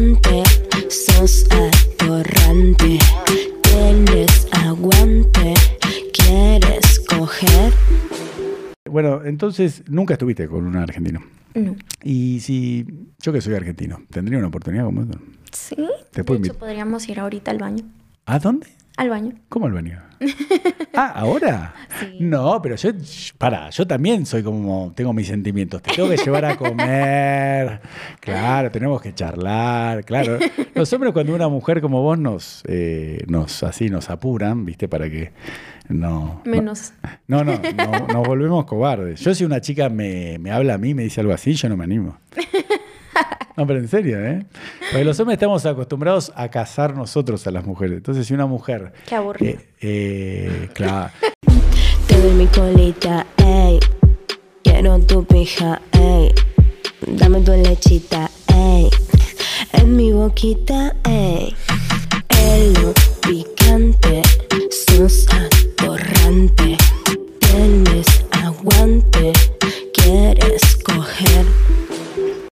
atorrante, sos atorrante. Tienes aguante, quieres coger. Bueno, entonces nunca estuviste con un argentino. No. Y si yo que soy argentino, ¿tendría una oportunidad como esta? Sí. Te de hecho, podríamos ir ahorita al baño. ¿A dónde? Al baño. ¿Cómo al baño? ah, ¿ahora? Sí. No, pero yo, para, yo también soy como, tengo mis sentimientos. Te tengo que llevar a comer. Claro, tenemos que charlar. Claro, los hombres cuando una mujer como vos nos, eh, nos así nos apuran, viste, para que no. Menos. No, no, no, nos volvemos cobardes. Yo si una chica me, me habla a mí, me dice algo así, yo no me animo. No, pero en serio, ¿eh? Porque los hombres estamos acostumbrados a cazar nosotros a las mujeres. Entonces, si una mujer. Qué aburrido. eh, eh, claro en mi colita, ey. Quiero tu pija, ey. Dame tu lechita, ey. En mi boquita, ey. Elo picante, sus atorrante.